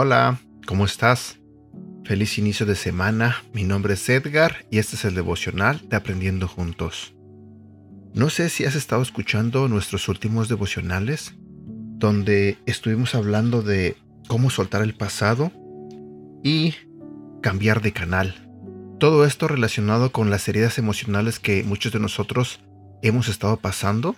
Hola, ¿cómo estás? Feliz inicio de semana, mi nombre es Edgar y este es el devocional de Aprendiendo Juntos. No sé si has estado escuchando nuestros últimos devocionales, donde estuvimos hablando de cómo soltar el pasado y cambiar de canal. Todo esto relacionado con las heridas emocionales que muchos de nosotros hemos estado pasando.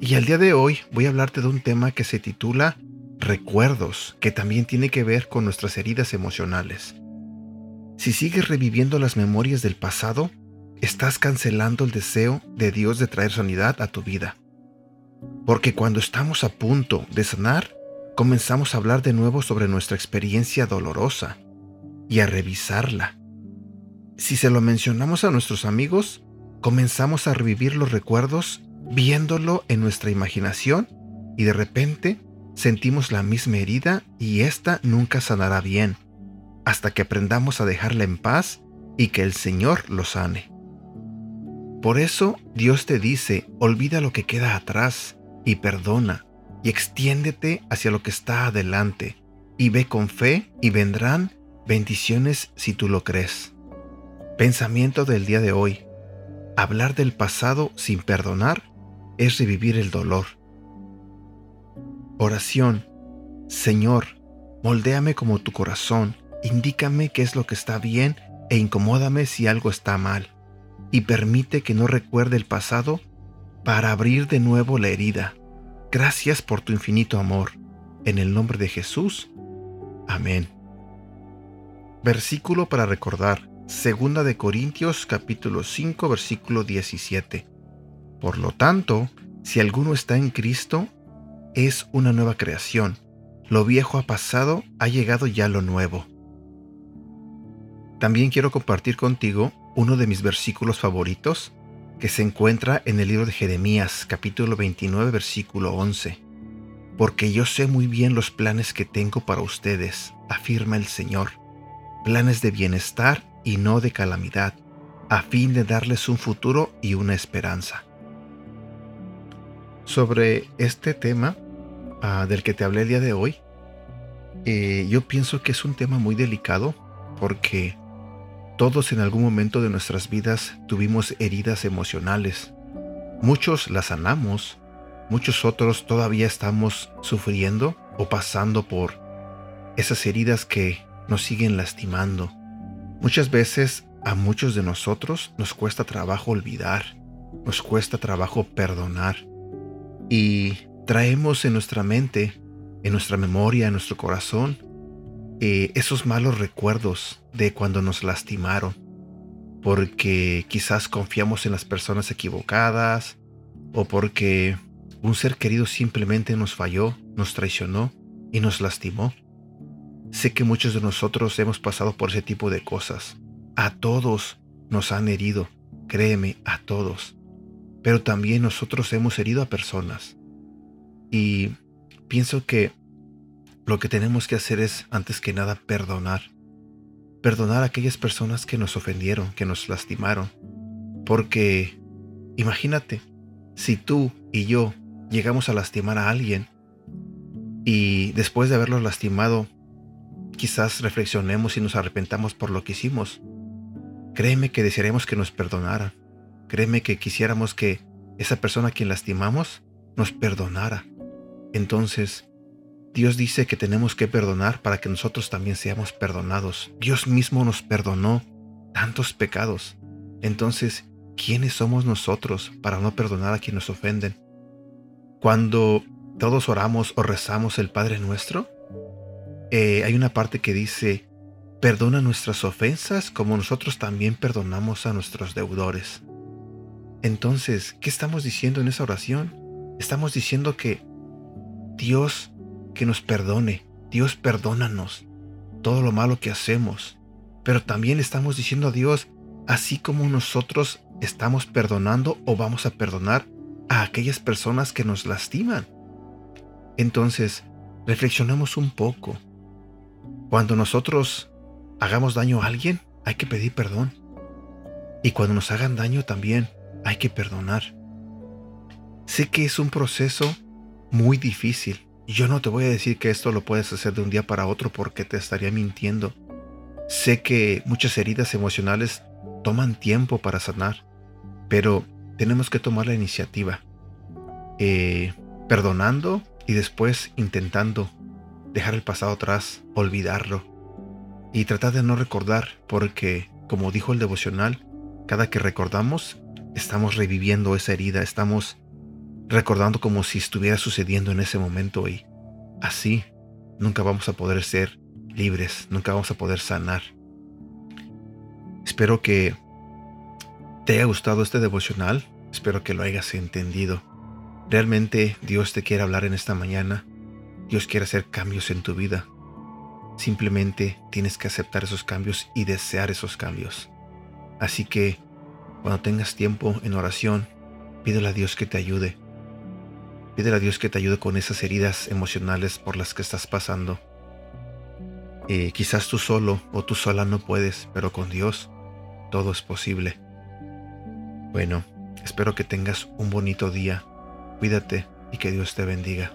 Y al día de hoy voy a hablarte de un tema que se titula recuerdos, que también tiene que ver con nuestras heridas emocionales. Si sigues reviviendo las memorias del pasado, estás cancelando el deseo de Dios de traer sanidad a tu vida. Porque cuando estamos a punto de sanar, comenzamos a hablar de nuevo sobre nuestra experiencia dolorosa y a revisarla. Si se lo mencionamos a nuestros amigos, comenzamos a revivir los recuerdos viéndolo en nuestra imaginación y de repente sentimos la misma herida y ésta nunca sanará bien, hasta que aprendamos a dejarla en paz y que el Señor lo sane. Por eso Dios te dice, olvida lo que queda atrás y perdona, y extiéndete hacia lo que está adelante, y ve con fe y vendrán bendiciones si tú lo crees. Pensamiento del día de hoy. Hablar del pasado sin perdonar es revivir el dolor Oración. Señor, moldéame como tu corazón, indícame qué es lo que está bien e incomódame si algo está mal, y permite que no recuerde el pasado para abrir de nuevo la herida. Gracias por tu infinito amor. En el nombre de Jesús. Amén. Versículo para recordar. Segunda de Corintios capítulo 5 versículo 17. Por lo tanto, si alguno está en Cristo, es una nueva creación. Lo viejo ha pasado, ha llegado ya lo nuevo. También quiero compartir contigo uno de mis versículos favoritos que se encuentra en el libro de Jeremías capítulo 29 versículo 11. Porque yo sé muy bien los planes que tengo para ustedes, afirma el Señor, planes de bienestar y no de calamidad, a fin de darles un futuro y una esperanza sobre este tema ah, del que te hablé el día de hoy, eh, yo pienso que es un tema muy delicado porque todos en algún momento de nuestras vidas tuvimos heridas emocionales. Muchos las sanamos, muchos otros todavía estamos sufriendo o pasando por esas heridas que nos siguen lastimando. Muchas veces a muchos de nosotros nos cuesta trabajo olvidar, nos cuesta trabajo perdonar y traemos en nuestra mente, en nuestra memoria, en nuestro corazón, eh, esos malos recuerdos de cuando nos lastimaron, porque quizás confiamos en las personas equivocadas o porque un ser querido simplemente nos falló, nos traicionó y nos lastimó. Sé que muchos de nosotros hemos pasado por ese tipo de cosas. A todos nos han herido, créeme, a todos pero también nosotros hemos herido a personas. Y pienso que lo que tenemos que hacer es, antes que nada, perdonar. Perdonar a aquellas personas que nos ofendieron, que nos lastimaron. Porque, imagínate, si tú y yo llegamos a lastimar a alguien y después de haberlo lastimado, quizás reflexionemos y nos arrepentamos por lo que hicimos. Créeme que desearemos que nos perdonaran Créeme que quisiéramos que esa persona a quien lastimamos nos perdonara. Entonces, Dios dice que tenemos que perdonar para que nosotros también seamos perdonados. Dios mismo nos perdonó tantos pecados. Entonces, ¿quiénes somos nosotros para no perdonar a quien nos ofenden? Cuando todos oramos o rezamos el Padre nuestro, eh, hay una parte que dice, perdona nuestras ofensas como nosotros también perdonamos a nuestros deudores. Entonces, ¿qué estamos diciendo en esa oración? Estamos diciendo que Dios que nos perdone, Dios perdónanos todo lo malo que hacemos, pero también estamos diciendo a Dios, así como nosotros estamos perdonando o vamos a perdonar a aquellas personas que nos lastiman. Entonces, reflexionemos un poco. Cuando nosotros hagamos daño a alguien, hay que pedir perdón. Y cuando nos hagan daño también hay que perdonar. Sé que es un proceso muy difícil. Yo no te voy a decir que esto lo puedes hacer de un día para otro porque te estaría mintiendo. Sé que muchas heridas emocionales toman tiempo para sanar, pero tenemos que tomar la iniciativa. Eh, perdonando y después intentando dejar el pasado atrás, olvidarlo y tratar de no recordar porque, como dijo el devocional, cada que recordamos estamos reviviendo esa herida, estamos recordando como si estuviera sucediendo en ese momento y así nunca vamos a poder ser libres, nunca vamos a poder sanar. Espero que te haya gustado este devocional, espero que lo hayas entendido. Realmente Dios te quiere hablar en esta mañana, Dios quiere hacer cambios en tu vida. Simplemente tienes que aceptar esos cambios y desear esos cambios. Así que cuando tengas tiempo en oración, pídele a Dios que te ayude. Pídele a Dios que te ayude con esas heridas emocionales por las que estás pasando. Eh, quizás tú solo o tú sola no puedes, pero con Dios todo es posible. Bueno, espero que tengas un bonito día. Cuídate y que Dios te bendiga.